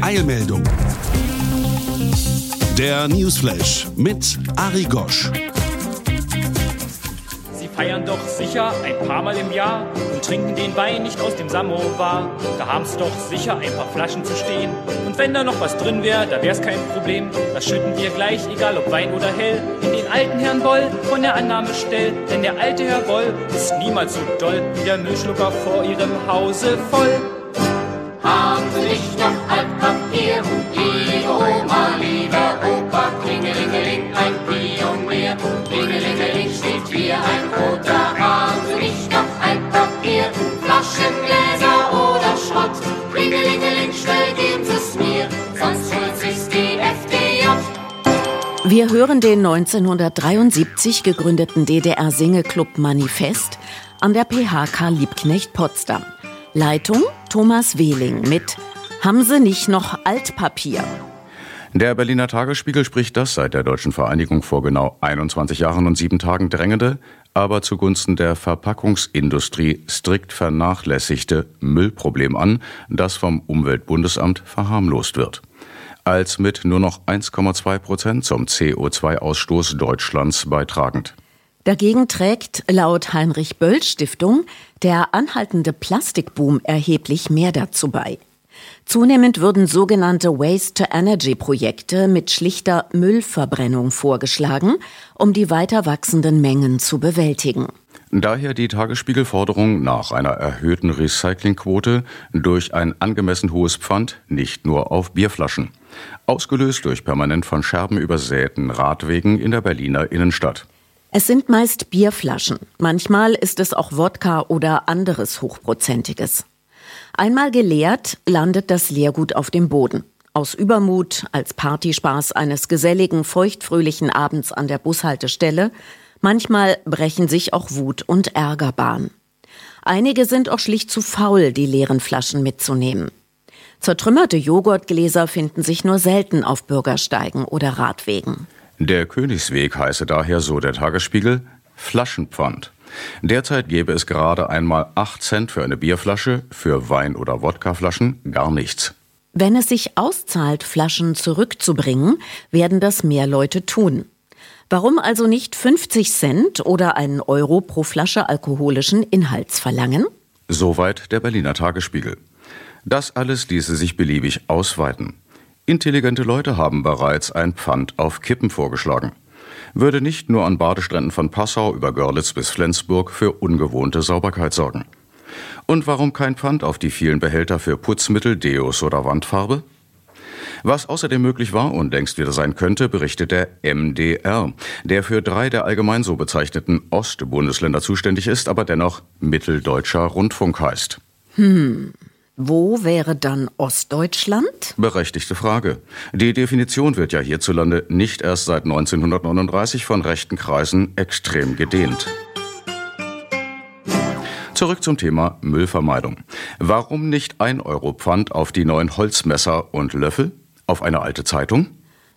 Eilmeldung. Der Newsflash mit Ari Gosch. Sie feiern doch sicher ein paar Mal im Jahr und trinken den Wein nicht aus dem Samovar. Da haben's doch sicher ein paar Flaschen zu stehen. Und wenn da noch was drin wäre, da wär's kein Problem. Das schütten wir gleich, egal ob Wein oder hell, in den alten Herrn Boll von der Annahme stellt. Denn der alte Herr Boll ist niemals so doll wie der Müllschlucker vor ihrem Hause voll. Haben Sie nicht noch Altpapier? Liebe Oma, lieber Opa, Klingelingeling, ein Pionier. Klingelingeling steht hier ein roter Haben Sie nicht noch Altpapier? Flaschen, Gläser oder Schrott? Klingelingeling, schnell geben Sie es mir, sonst holt sich's die FDJ. Wir hören den 1973 gegründeten DDR-Singeclub Manifest an der PHK Liebknecht Potsdam. Leitung Thomas Wehling mit Haben Sie nicht noch Altpapier? Der Berliner Tagesspiegel spricht das seit der deutschen Vereinigung vor genau 21 Jahren und sieben Tagen drängende, aber zugunsten der Verpackungsindustrie strikt vernachlässigte Müllproblem an, das vom Umweltbundesamt verharmlost wird. Als mit nur noch 1,2 Prozent zum CO2-Ausstoß Deutschlands beitragend. Dagegen trägt laut Heinrich Böll Stiftung der anhaltende Plastikboom erheblich mehr dazu bei. Zunehmend würden sogenannte Waste-to-Energy-Projekte mit schlichter Müllverbrennung vorgeschlagen, um die weiter wachsenden Mengen zu bewältigen. Daher die Tagesspiegelforderung nach einer erhöhten Recyclingquote durch ein angemessen hohes Pfand nicht nur auf Bierflaschen. Ausgelöst durch permanent von Scherben übersäten Radwegen in der Berliner Innenstadt. Es sind meist Bierflaschen. Manchmal ist es auch Wodka oder anderes Hochprozentiges. Einmal geleert, landet das Leergut auf dem Boden. Aus Übermut, als Partyspaß eines geselligen, feuchtfröhlichen Abends an der Bushaltestelle. Manchmal brechen sich auch Wut und Ärger Bahn. Einige sind auch schlicht zu faul, die leeren Flaschen mitzunehmen. Zertrümmerte Joghurtgläser finden sich nur selten auf Bürgersteigen oder Radwegen. Der Königsweg heiße daher, so der Tagesspiegel, Flaschenpfand. Derzeit gäbe es gerade einmal 8 Cent für eine Bierflasche, für Wein- oder Wodkaflaschen gar nichts. Wenn es sich auszahlt, Flaschen zurückzubringen, werden das mehr Leute tun. Warum also nicht 50 Cent oder einen Euro pro Flasche alkoholischen Inhalts verlangen? Soweit der Berliner Tagesspiegel. Das alles ließe sich beliebig ausweiten. Intelligente Leute haben bereits ein Pfand auf Kippen vorgeschlagen. Würde nicht nur an Badestränden von Passau über Görlitz bis Flensburg für ungewohnte Sauberkeit sorgen. Und warum kein Pfand auf die vielen Behälter für Putzmittel, Deos oder Wandfarbe? Was außerdem möglich war und längst wieder sein könnte, berichtet der MDR, der für drei der allgemein so bezeichneten Ostbundesländer zuständig ist, aber dennoch Mitteldeutscher Rundfunk heißt. Hm. Wo wäre dann Ostdeutschland? Berechtigte Frage. Die Definition wird ja hierzulande nicht erst seit 1939 von rechten Kreisen extrem gedehnt. Zurück zum Thema Müllvermeidung. Warum nicht ein Euro Pfand auf die neuen Holzmesser und Löffel? Auf eine alte Zeitung?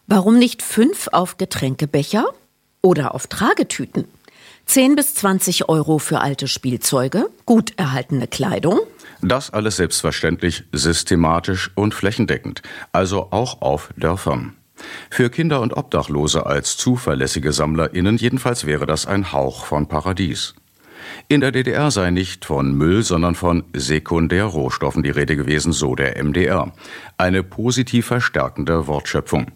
Warum nicht fünf auf Getränkebecher? Oder auf Tragetüten? 10 bis 20 Euro für alte Spielzeuge, gut erhaltene Kleidung? Das alles selbstverständlich systematisch und flächendeckend, also auch auf Dörfern. Für Kinder und Obdachlose als zuverlässige SammlerInnen jedenfalls wäre das ein Hauch von Paradies. In der DDR sei nicht von Müll, sondern von Sekundärrohstoffen die Rede gewesen, so der MDR. Eine positiv verstärkende Wortschöpfung.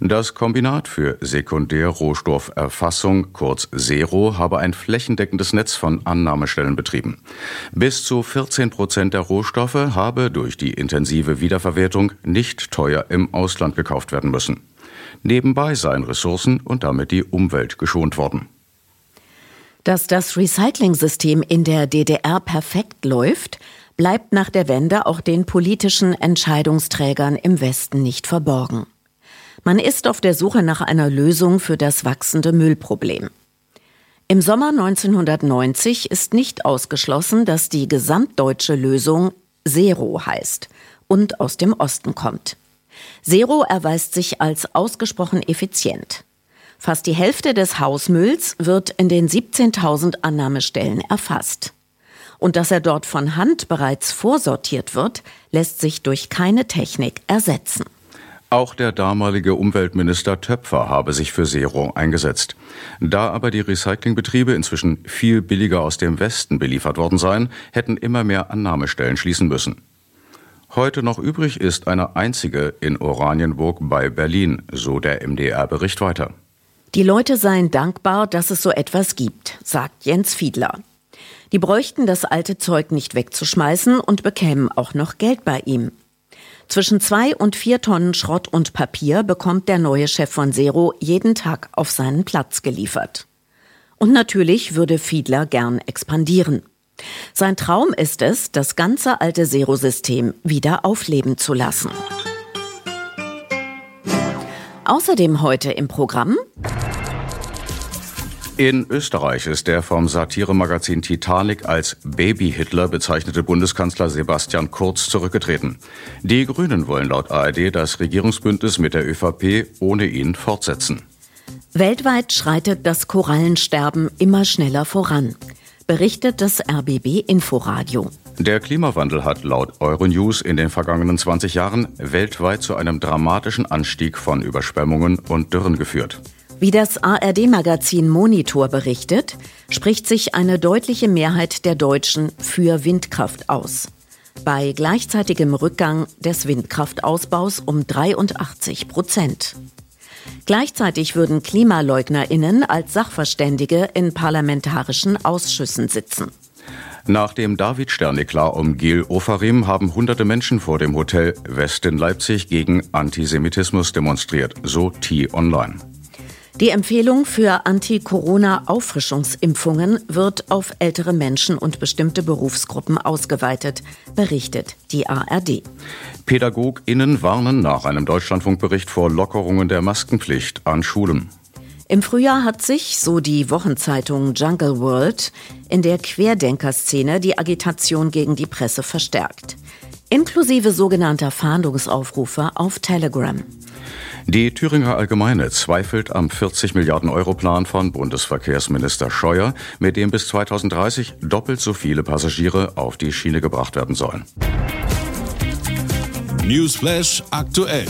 Das Kombinat für Sekundärrohstofferfassung, kurz SERO, habe ein flächendeckendes Netz von Annahmestellen betrieben. Bis zu 14 Prozent der Rohstoffe habe durch die intensive Wiederverwertung nicht teuer im Ausland gekauft werden müssen. Nebenbei seien Ressourcen und damit die Umwelt geschont worden. Dass das Recycling-System in der DDR perfekt läuft, bleibt nach der Wende auch den politischen Entscheidungsträgern im Westen nicht verborgen. Man ist auf der Suche nach einer Lösung für das wachsende Müllproblem. Im Sommer 1990 ist nicht ausgeschlossen, dass die gesamtdeutsche Lösung Zero heißt und aus dem Osten kommt. Zero erweist sich als ausgesprochen effizient. Fast die Hälfte des Hausmülls wird in den 17.000 Annahmestellen erfasst. Und dass er dort von Hand bereits vorsortiert wird, lässt sich durch keine Technik ersetzen. Auch der damalige Umweltminister Töpfer habe sich für Zero eingesetzt. Da aber die Recyclingbetriebe inzwischen viel billiger aus dem Westen beliefert worden seien, hätten immer mehr Annahmestellen schließen müssen. Heute noch übrig ist eine einzige in Oranienburg bei Berlin, so der MDR-Bericht weiter. Die Leute seien dankbar, dass es so etwas gibt, sagt Jens Fiedler. Die bräuchten das alte Zeug nicht wegzuschmeißen und bekämen auch noch Geld bei ihm. Zwischen zwei und vier Tonnen Schrott und Papier bekommt der neue Chef von Zero jeden Tag auf seinen Platz geliefert. Und natürlich würde Fiedler gern expandieren. Sein Traum ist es, das ganze alte Zero-System wieder aufleben zu lassen. Außerdem heute im Programm in Österreich ist der vom Satiremagazin Titanic als Baby-Hitler bezeichnete Bundeskanzler Sebastian Kurz zurückgetreten. Die Grünen wollen laut ARD das Regierungsbündnis mit der ÖVP ohne ihn fortsetzen. Weltweit schreitet das Korallensterben immer schneller voran, berichtet das RBB Inforadio. Der Klimawandel hat laut Euronews in den vergangenen 20 Jahren weltweit zu einem dramatischen Anstieg von Überschwemmungen und Dürren geführt. Wie das ARD-Magazin Monitor berichtet, spricht sich eine deutliche Mehrheit der Deutschen für Windkraft aus. Bei gleichzeitigem Rückgang des Windkraftausbaus um 83 Prozent. Gleichzeitig würden KlimaleugnerInnen als Sachverständige in parlamentarischen Ausschüssen sitzen. Nach dem David-Stern-Eklat um Gil Ofarim haben hunderte Menschen vor dem Hotel West in Leipzig gegen Antisemitismus demonstriert, so T-Online. Die Empfehlung für Anti-Corona-Auffrischungsimpfungen wird auf ältere Menschen und bestimmte Berufsgruppen ausgeweitet, berichtet die ARD. PädagogInnen warnen nach einem Deutschlandfunkbericht vor Lockerungen der Maskenpflicht an Schulen. Im Frühjahr hat sich, so die Wochenzeitung Jungle World, in der Querdenkerszene die Agitation gegen die Presse verstärkt. Inklusive sogenannter Fahndungsaufrufe auf Telegram. Die Thüringer Allgemeine zweifelt am 40 Milliarden Euro Plan von Bundesverkehrsminister Scheuer, mit dem bis 2030 doppelt so viele Passagiere auf die Schiene gebracht werden sollen. Newsflash aktuell.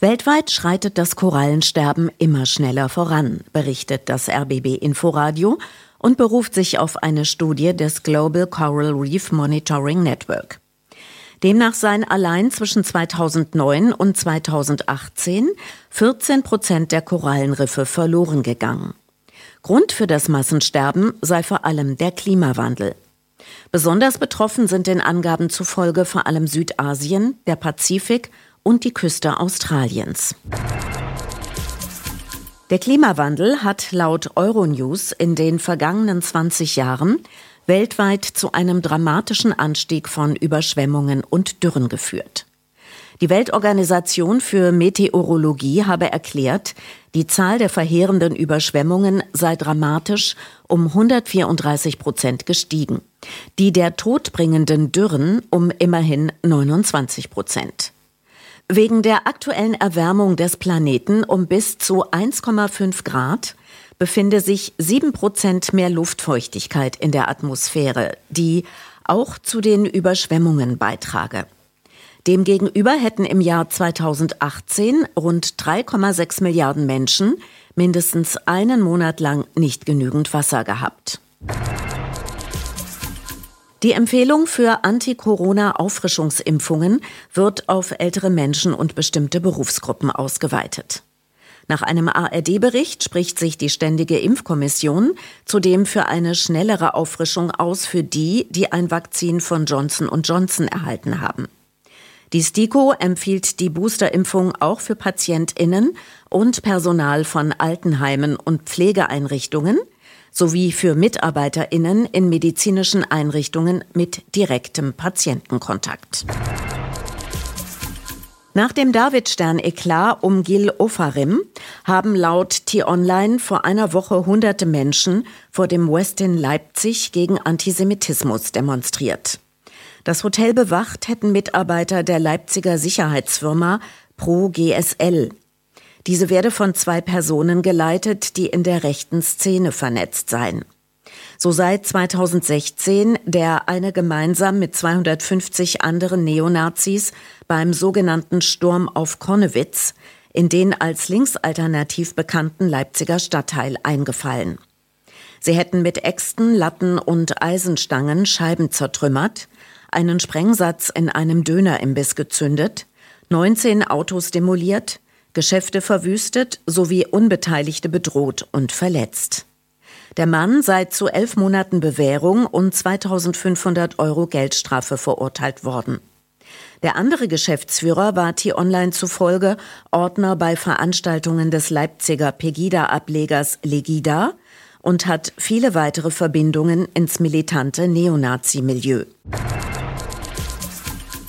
Weltweit schreitet das Korallensterben immer schneller voran, berichtet das RBB Inforadio und beruft sich auf eine Studie des Global Coral Reef Monitoring Network. Demnach seien allein zwischen 2009 und 2018 14 Prozent der Korallenriffe verloren gegangen. Grund für das Massensterben sei vor allem der Klimawandel. Besonders betroffen sind den Angaben zufolge vor allem Südasien, der Pazifik und die Küste Australiens. Der Klimawandel hat laut Euronews in den vergangenen 20 Jahren weltweit zu einem dramatischen Anstieg von Überschwemmungen und Dürren geführt. Die Weltorganisation für Meteorologie habe erklärt, die Zahl der verheerenden Überschwemmungen sei dramatisch um 134 Prozent gestiegen, die der todbringenden Dürren um immerhin 29 Prozent. Wegen der aktuellen Erwärmung des Planeten um bis zu 1,5 Grad befinde sich sieben Prozent mehr Luftfeuchtigkeit in der Atmosphäre, die auch zu den Überschwemmungen beitrage. Demgegenüber hätten im Jahr 2018 rund 3,6 Milliarden Menschen mindestens einen Monat lang nicht genügend Wasser gehabt. Die Empfehlung für Anti-Corona-Auffrischungsimpfungen wird auf ältere Menschen und bestimmte Berufsgruppen ausgeweitet. Nach einem ARD-Bericht spricht sich die Ständige Impfkommission zudem für eine schnellere Auffrischung aus für die, die ein Vakzin von Johnson Johnson erhalten haben. Die STIKO empfiehlt die Boosterimpfung auch für PatientInnen und Personal von Altenheimen und Pflegeeinrichtungen sowie für Mitarbeiterinnen in medizinischen Einrichtungen mit direktem Patientenkontakt. Nach dem Davidstern-Eklat um Gil Ofarim haben laut T-Online vor einer Woche hunderte Menschen vor dem Westin Leipzig gegen Antisemitismus demonstriert. Das Hotel bewacht hätten Mitarbeiter der Leipziger Sicherheitsfirma Pro GSL. Diese werde von zwei Personen geleitet, die in der rechten Szene vernetzt seien. So sei 2016 der eine gemeinsam mit 250 anderen Neonazis beim sogenannten Sturm auf Konnewitz in den als linksalternativ bekannten Leipziger Stadtteil eingefallen. Sie hätten mit Äxten, Latten und Eisenstangen Scheiben zertrümmert, einen Sprengsatz in einem Dönerimbiss gezündet, 19 Autos demoliert, Geschäfte verwüstet sowie Unbeteiligte bedroht und verletzt. Der Mann sei zu elf Monaten Bewährung und 2500 Euro Geldstrafe verurteilt worden. Der andere Geschäftsführer war T-Online zufolge Ordner bei Veranstaltungen des Leipziger Pegida-Ablegers Legida und hat viele weitere Verbindungen ins militante Neonazi-Milieu.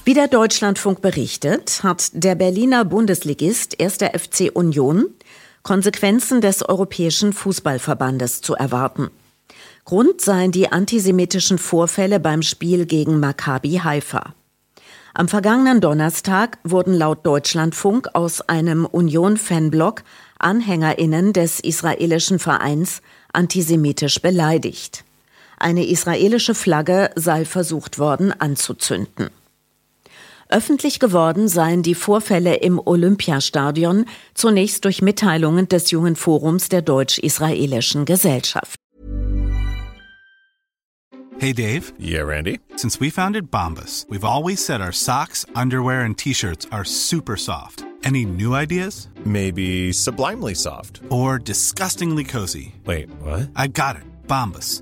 Wie der Deutschlandfunk berichtet, hat der Berliner Bundesligist 1. FC Union Konsequenzen des Europäischen Fußballverbandes zu erwarten. Grund seien die antisemitischen Vorfälle beim Spiel gegen Maccabi Haifa. Am vergangenen Donnerstag wurden laut Deutschlandfunk aus einem Union-Fanblock AnhängerInnen des israelischen Vereins antisemitisch beleidigt. Eine israelische Flagge sei versucht worden anzuzünden. Öffentlich geworden seien die Vorfälle im Olympiastadion zunächst durch Mitteilungen des Jungen Forums der deutsch-israelischen Gesellschaft. Hey Dave. Yeah, Randy. Since we founded Bombus, we've always said our socks, underwear and t-shirts are super soft. Any new ideas? Maybe sublimely soft. Or disgustingly cozy. Wait, what? I got it. Bombus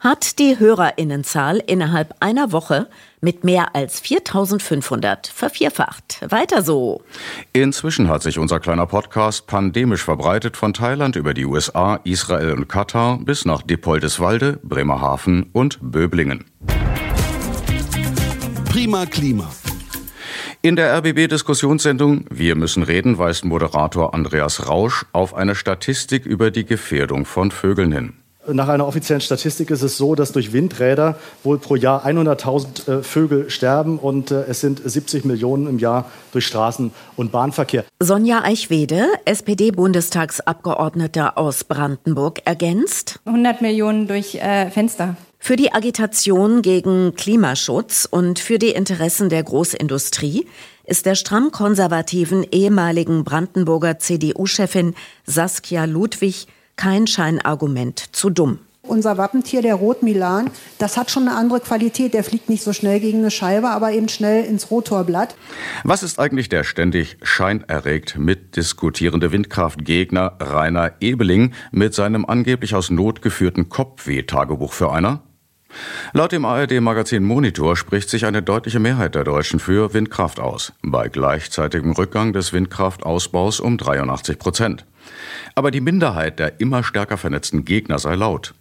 hat die Hörerinnenzahl innerhalb einer Woche mit mehr als 4500 vervierfacht. Weiter so. Inzwischen hat sich unser kleiner Podcast pandemisch verbreitet von Thailand über die USA, Israel und Katar bis nach Dippoldeswalde, Bremerhaven und Böblingen. Prima Klima. In der RBB-Diskussionssendung Wir müssen reden weist Moderator Andreas Rausch auf eine Statistik über die Gefährdung von Vögeln hin. Nach einer offiziellen Statistik ist es so, dass durch Windräder wohl pro Jahr 100.000 äh, Vögel sterben und äh, es sind 70 Millionen im Jahr durch Straßen- und Bahnverkehr. Sonja Eichwede, SPD-Bundestagsabgeordnete aus Brandenburg, ergänzt. 100 Millionen durch äh, Fenster. Für die Agitation gegen Klimaschutz und für die Interessen der Großindustrie ist der stramm konservativen ehemaligen Brandenburger CDU-Chefin Saskia Ludwig kein Scheinargument zu dumm. Unser Wappentier, der Rotmilan, das hat schon eine andere Qualität. Der fliegt nicht so schnell gegen eine Scheibe, aber eben schnell ins Rotorblatt. Was ist eigentlich der ständig scheinerregt mitdiskutierende Windkraftgegner Rainer Ebeling mit seinem angeblich aus Not geführten Kopfweh-Tagebuch für einer? Laut dem ARD-Magazin Monitor spricht sich eine deutliche Mehrheit der Deutschen für Windkraft aus, bei gleichzeitigem Rückgang des Windkraftausbaus um 83 Prozent. Aber die Minderheit der immer stärker vernetzten Gegner sei laut.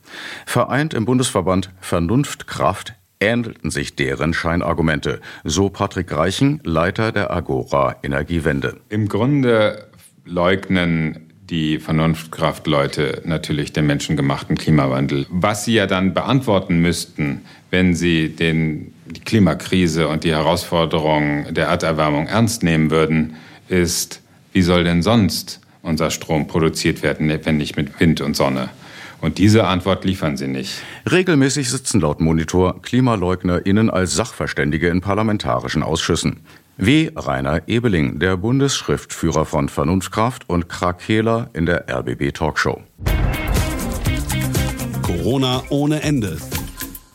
Vereint im Bundesverband Vernunftkraft ähnelten sich deren Scheinargumente, so Patrick Reichen, Leiter der Agora Energiewende. Im Grunde leugnen die Vernunftkraftleute natürlich den menschengemachten Klimawandel. Was sie ja dann beantworten müssten, wenn sie den, die Klimakrise und die Herausforderungen der Erderwärmung ernst nehmen würden, ist, wie soll denn sonst unser Strom produziert werden, wenn nicht mit Wind und Sonne? Und diese Antwort liefern sie nicht. Regelmäßig sitzen laut Monitor KlimaleugnerInnen als Sachverständige in parlamentarischen Ausschüssen. Wie Rainer Ebeling, der Bundesschriftführer von Vernunftkraft und Krakela in der RBB Talkshow. Corona ohne Ende.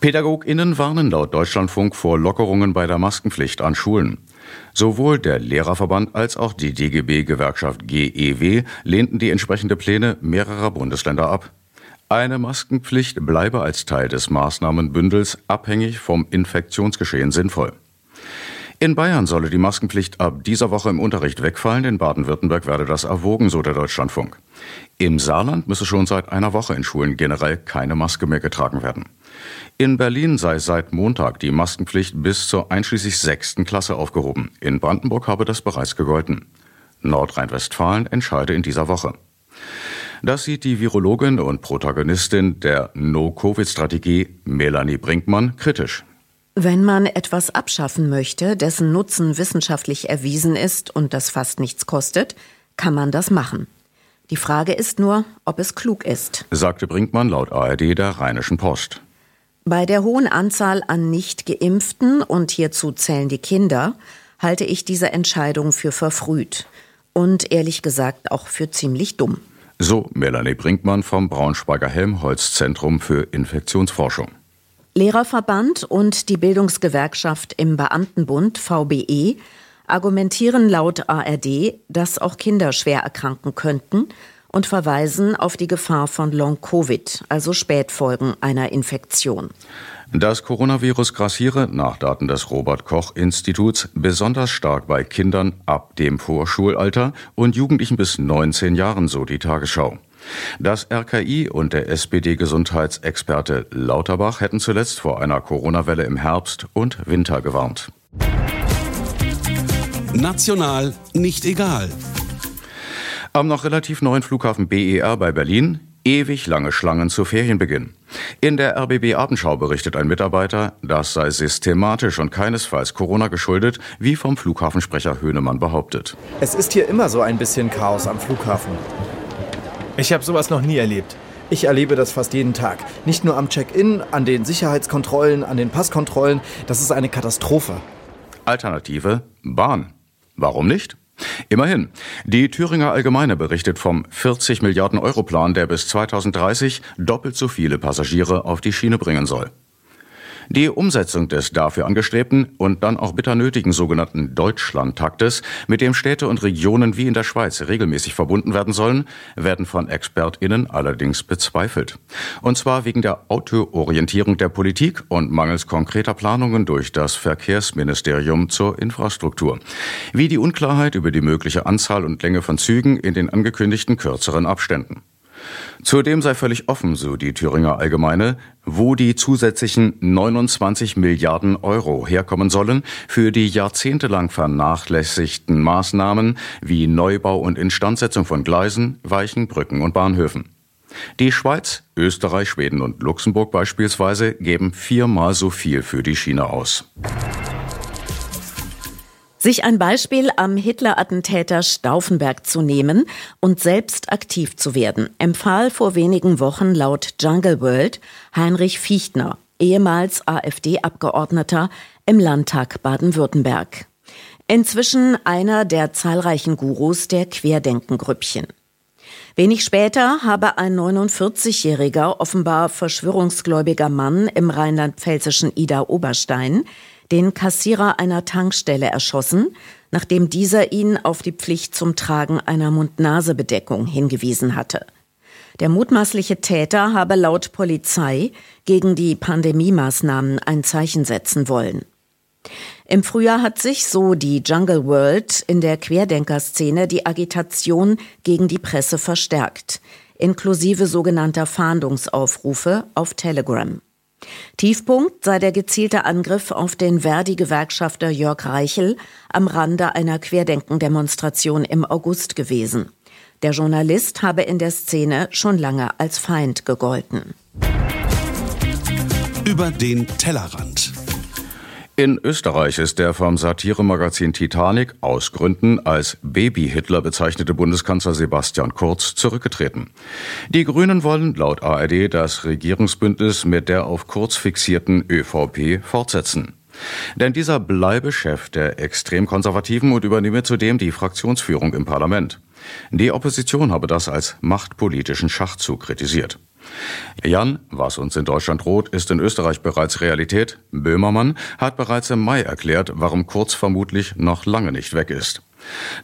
PädagogInnen warnen laut Deutschlandfunk vor Lockerungen bei der Maskenpflicht an Schulen. Sowohl der Lehrerverband als auch die DGB-Gewerkschaft GEW lehnten die entsprechende Pläne mehrerer Bundesländer ab. Eine Maskenpflicht bleibe als Teil des Maßnahmenbündels abhängig vom Infektionsgeschehen sinnvoll. In Bayern solle die Maskenpflicht ab dieser Woche im Unterricht wegfallen. In Baden-Württemberg werde das erwogen, so der Deutschlandfunk. Im Saarland müsse schon seit einer Woche in Schulen generell keine Maske mehr getragen werden. In Berlin sei seit Montag die Maskenpflicht bis zur einschließlich sechsten Klasse aufgehoben. In Brandenburg habe das bereits gegolten. Nordrhein-Westfalen entscheide in dieser Woche. Das sieht die Virologin und Protagonistin der No-Covid-Strategie Melanie Brinkmann kritisch. Wenn man etwas abschaffen möchte, dessen Nutzen wissenschaftlich erwiesen ist und das fast nichts kostet, kann man das machen. Die Frage ist nur, ob es klug ist, sagte Brinkmann laut ARD der Rheinischen Post. Bei der hohen Anzahl an nicht geimpften und hierzu zählen die Kinder, halte ich diese Entscheidung für verfrüht und ehrlich gesagt auch für ziemlich dumm. So Melanie Brinkmann vom Braunschweiger Helmholtz Zentrum für Infektionsforschung. Lehrerverband und die Bildungsgewerkschaft im Beamtenbund VBE argumentieren laut ARD, dass auch Kinder schwer erkranken könnten und verweisen auf die Gefahr von Long-Covid, also Spätfolgen einer Infektion. Das Coronavirus grassiere nach Daten des Robert Koch Instituts besonders stark bei Kindern ab dem Vorschulalter und Jugendlichen bis 19 Jahren, so die Tagesschau. Das RKI und der SPD-Gesundheitsexperte Lauterbach hätten zuletzt vor einer Corona-Welle im Herbst und Winter gewarnt. National nicht egal. Am noch relativ neuen Flughafen BER bei Berlin ewig lange Schlangen zu Ferienbeginn. In der RBB Abendschau berichtet ein Mitarbeiter, das sei systematisch und keinesfalls Corona geschuldet, wie vom Flughafensprecher Höhnemann behauptet. Es ist hier immer so ein bisschen Chaos am Flughafen. Ich habe sowas noch nie erlebt. Ich erlebe das fast jeden Tag. Nicht nur am Check-in, an den Sicherheitskontrollen, an den Passkontrollen. Das ist eine Katastrophe. Alternative Bahn. Warum nicht? Immerhin. Die Thüringer Allgemeine berichtet vom 40 Milliarden Euro Plan, der bis 2030 doppelt so viele Passagiere auf die Schiene bringen soll. Die Umsetzung des dafür angestrebten und dann auch bitter nötigen sogenannten Deutschlandtaktes, mit dem Städte und Regionen wie in der Schweiz regelmäßig verbunden werden sollen, werden von ExpertInnen allerdings bezweifelt. Und zwar wegen der Autoorientierung der Politik und mangels konkreter Planungen durch das Verkehrsministerium zur Infrastruktur. Wie die Unklarheit über die mögliche Anzahl und Länge von Zügen in den angekündigten kürzeren Abständen. Zudem sei völlig offen, so die Thüringer Allgemeine, wo die zusätzlichen 29 Milliarden Euro herkommen sollen für die jahrzehntelang vernachlässigten Maßnahmen wie Neubau und Instandsetzung von Gleisen, Weichen, Brücken und Bahnhöfen. Die Schweiz, Österreich, Schweden und Luxemburg beispielsweise geben viermal so viel für die Schiene aus. Sich ein Beispiel am Hitler-Attentäter Stauffenberg zu nehmen und selbst aktiv zu werden, empfahl vor wenigen Wochen laut Jungle World Heinrich Fichtner, ehemals AfD-Abgeordneter im Landtag Baden-Württemberg. Inzwischen einer der zahlreichen Gurus der Querdenkengrüppchen. Wenig später habe ein 49-jähriger, offenbar verschwörungsgläubiger Mann im rheinland-pfälzischen Ida-Oberstein den Kassierer einer Tankstelle erschossen, nachdem dieser ihn auf die Pflicht zum Tragen einer Mund-Nase-Bedeckung hingewiesen hatte. Der mutmaßliche Täter habe laut Polizei gegen die Pandemiemaßnahmen ein Zeichen setzen wollen. Im Frühjahr hat sich, so die Jungle World, in der Querdenkerszene die Agitation gegen die Presse verstärkt, inklusive sogenannter Fahndungsaufrufe auf Telegram. Tiefpunkt sei der gezielte Angriff auf den Verdi-Gewerkschafter Jörg Reichel am Rande einer Querdenkendemonstration im August gewesen. Der Journalist habe in der Szene schon lange als Feind gegolten. Über den Tellerrand. In Österreich ist der vom Satiremagazin Titanic aus Gründen als Baby-Hitler bezeichnete Bundeskanzler Sebastian Kurz zurückgetreten. Die Grünen wollen laut ARD das Regierungsbündnis mit der auf Kurz fixierten ÖVP fortsetzen. Denn dieser bleibe Chef der Extremkonservativen und übernehme zudem die Fraktionsführung im Parlament. Die Opposition habe das als machtpolitischen Schachzug kritisiert. Jan, was uns in Deutschland droht, ist in Österreich bereits Realität. Böhmermann hat bereits im Mai erklärt, warum Kurz vermutlich noch lange nicht weg ist.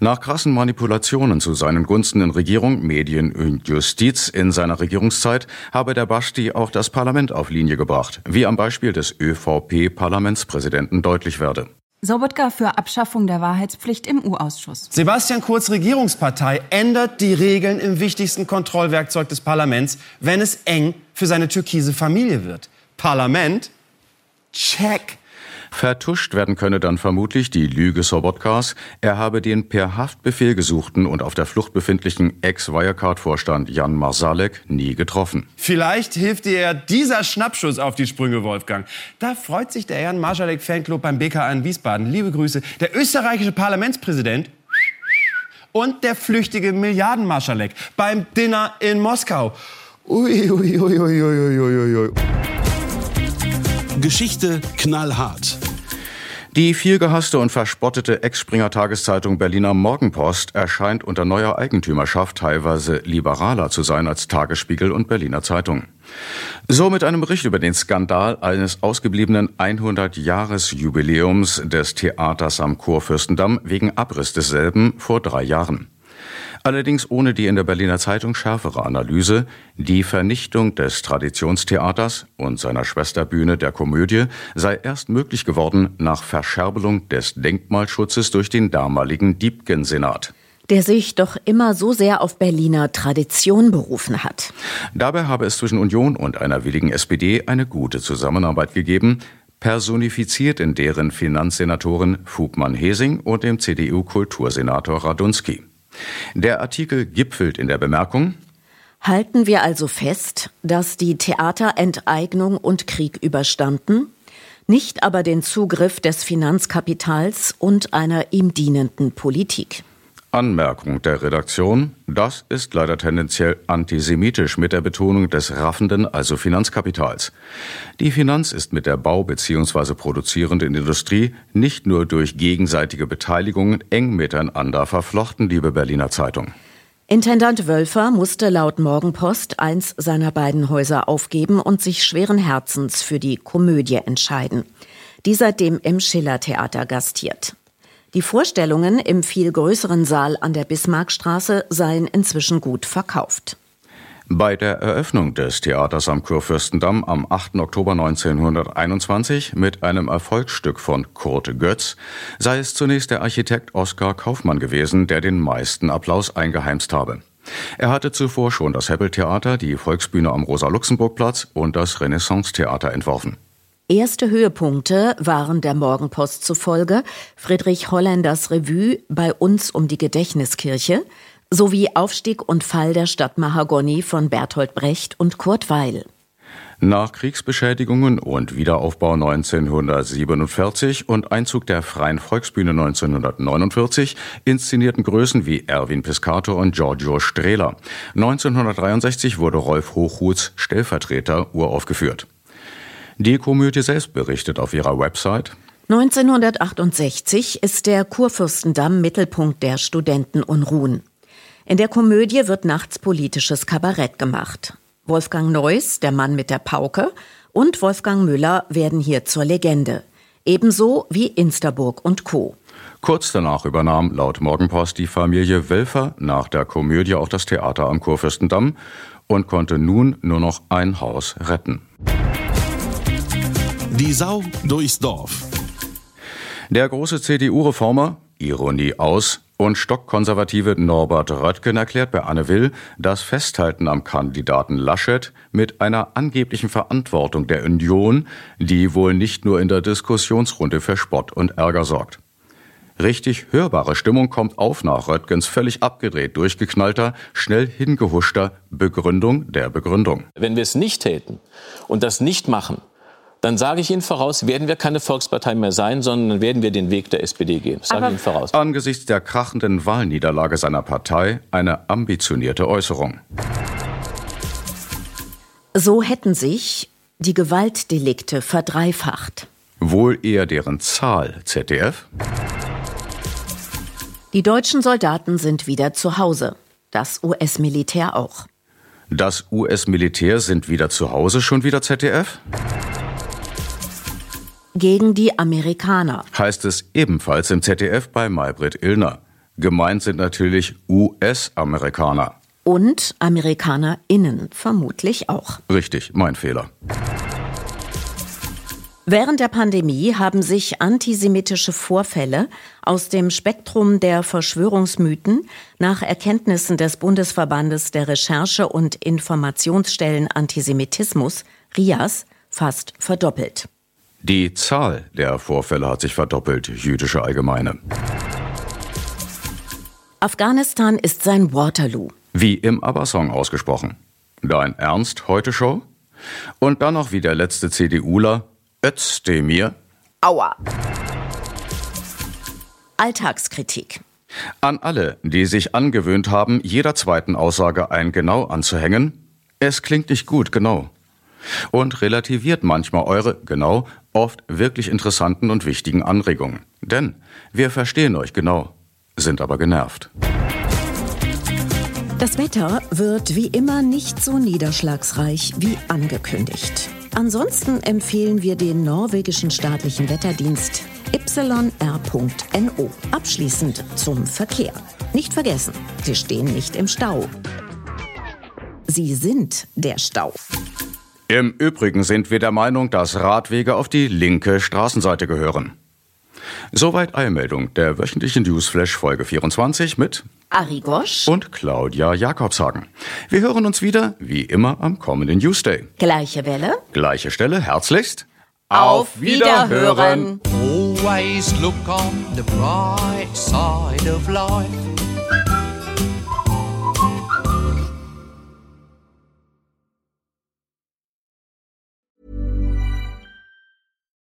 Nach krassen Manipulationen zu seinen Gunsten in Regierung, Medien und Justiz in seiner Regierungszeit habe der Basti auch das Parlament auf Linie gebracht, wie am Beispiel des ÖVP-Parlamentspräsidenten deutlich werde. Sobotka für Abschaffung der Wahrheitspflicht im U-Ausschuss. Sebastian Kurz Regierungspartei ändert die Regeln im wichtigsten Kontrollwerkzeug des Parlaments, wenn es eng für seine türkise Familie wird. Parlament? Check. Vertuscht werden könne dann vermutlich die Lüge Sobotkas, er habe den per Haftbefehl gesuchten und auf der Flucht befindlichen Ex-Wirecard-Vorstand Jan Marsalek nie getroffen. Vielleicht hilft dir dieser Schnappschuss auf die Sprünge, Wolfgang. Da freut sich der Jan Marsalek Fanclub beim BKA in Wiesbaden. Liebe Grüße. Der österreichische Parlamentspräsident und der flüchtige Milliardenmarschalek beim Dinner in Moskau. Ui, ui, ui, ui, ui, ui, ui. Geschichte knallhart. Die vielgehasste und verspottete Ex-Springer-Tageszeitung Berliner Morgenpost erscheint unter neuer Eigentümerschaft teilweise liberaler zu sein als Tagesspiegel und Berliner Zeitung. So mit einem Bericht über den Skandal eines ausgebliebenen 100-Jahres-Jubiläums des Theaters am Kurfürstendamm wegen Abriss desselben vor drei Jahren. Allerdings ohne die in der Berliner Zeitung schärfere Analyse, die Vernichtung des Traditionstheaters und seiner Schwesterbühne der Komödie sei erst möglich geworden nach Verscherbelung des Denkmalschutzes durch den damaligen Diebken-Senat der sich doch immer so sehr auf Berliner Tradition berufen hat. Dabei habe es zwischen Union und einer willigen SPD eine gute Zusammenarbeit gegeben, personifiziert in deren Finanzsenatorin Fugmann-Hesing und dem CDU-Kultursenator Radunski. Der Artikel gipfelt in der Bemerkung, Halten wir also fest, dass die Theater Enteignung und Krieg überstanden, nicht aber den Zugriff des Finanzkapitals und einer ihm dienenden Politik. Anmerkung der Redaktion, das ist leider tendenziell antisemitisch mit der Betonung des raffenden, also Finanzkapitals. Die Finanz ist mit der Bau- bzw. produzierenden Industrie nicht nur durch gegenseitige Beteiligungen eng miteinander verflochten, liebe Berliner Zeitung. Intendant Wölfer musste laut Morgenpost eins seiner beiden Häuser aufgeben und sich schweren Herzens für die Komödie entscheiden, die seitdem im Schiller-Theater gastiert. Die Vorstellungen im viel größeren Saal an der Bismarckstraße seien inzwischen gut verkauft. Bei der Eröffnung des Theaters am Kurfürstendamm am 8. Oktober 1921 mit einem Erfolgsstück von Kurt Götz sei es zunächst der Architekt Oskar Kaufmann gewesen, der den meisten Applaus eingeheimst habe. Er hatte zuvor schon das Hebbel-Theater, die Volksbühne am Rosa-Luxemburg-Platz und das Renaissance-Theater entworfen. Erste Höhepunkte waren der Morgenpost zufolge Friedrich Holländers Revue bei uns um die Gedächtniskirche sowie Aufstieg und Fall der Stadt Mahagoni von Bertolt Brecht und Kurt Weil. Nach Kriegsbeschädigungen und Wiederaufbau 1947 und Einzug der Freien Volksbühne 1949 inszenierten Größen wie Erwin Piscator und Giorgio Strehler. 1963 wurde Rolf Hochhuths Stellvertreter uraufgeführt. Die Komödie selbst berichtet auf ihrer Website. 1968 ist der Kurfürstendamm Mittelpunkt der Studentenunruhen. In der Komödie wird nachts politisches Kabarett gemacht. Wolfgang Neuss, der Mann mit der Pauke, und Wolfgang Müller werden hier zur Legende. Ebenso wie Insterburg und Co. Kurz danach übernahm laut Morgenpost die Familie Welfer nach der Komödie auch das Theater am Kurfürstendamm und konnte nun nur noch ein Haus retten. Die Sau durchs Dorf. Der große CDU-Reformer, Ironie aus, und stockkonservative Norbert Röttgen erklärt bei Anne Will, das Festhalten am Kandidaten Laschet mit einer angeblichen Verantwortung der Union, die wohl nicht nur in der Diskussionsrunde für Spott und Ärger sorgt. Richtig hörbare Stimmung kommt auf nach Röttgens völlig abgedreht durchgeknallter, schnell hingehuschter Begründung der Begründung. Wenn wir es nicht täten und das nicht machen, dann sage ich Ihnen voraus, werden wir keine Volkspartei mehr sein, sondern dann werden wir den Weg der SPD gehen. Das sage ich Ihnen voraus. Angesichts der krachenden Wahlniederlage seiner Partei eine ambitionierte Äußerung. So hätten sich die Gewaltdelikte verdreifacht. Wohl eher deren Zahl, ZDF? Die deutschen Soldaten sind wieder zu Hause. Das US-Militär auch. Das US-Militär sind wieder zu Hause, schon wieder ZDF? Gegen die Amerikaner. Heißt es ebenfalls im ZDF bei Maybrit Illner. Gemeint sind natürlich US-Amerikaner. Und AmerikanerInnen vermutlich auch. Richtig, mein Fehler. Während der Pandemie haben sich antisemitische Vorfälle aus dem Spektrum der Verschwörungsmythen nach Erkenntnissen des Bundesverbandes der Recherche- und Informationsstellen Antisemitismus, RIAS, fast verdoppelt. Die Zahl der Vorfälle hat sich verdoppelt, jüdische Allgemeine. Afghanistan ist sein Waterloo. Wie im ABBA-Song ausgesprochen. Dein Ernst heute Show? Und dann noch wie der letzte CDUler, Özdemir. Aua. Alltagskritik. An alle, die sich angewöhnt haben, jeder zweiten Aussage ein Genau anzuhängen, es klingt nicht gut, genau. Und relativiert manchmal eure, genau, oft wirklich interessanten und wichtigen Anregungen. Denn wir verstehen euch genau, sind aber genervt. Das Wetter wird wie immer nicht so niederschlagsreich wie angekündigt. Ansonsten empfehlen wir den norwegischen staatlichen Wetterdienst yr.no. Abschließend zum Verkehr. Nicht vergessen, Sie stehen nicht im Stau. Sie sind der Stau. Im Übrigen sind wir der Meinung, dass Radwege auf die linke Straßenseite gehören. Soweit Eilmeldung der wöchentlichen Newsflash Folge 24 mit Ari Gosch und Claudia Jakobshagen. Wir hören uns wieder, wie immer, am kommenden Newsday. Gleiche Welle. Gleiche Stelle, herzlichst. Auf Wiederhören. Always look on the bright side of life.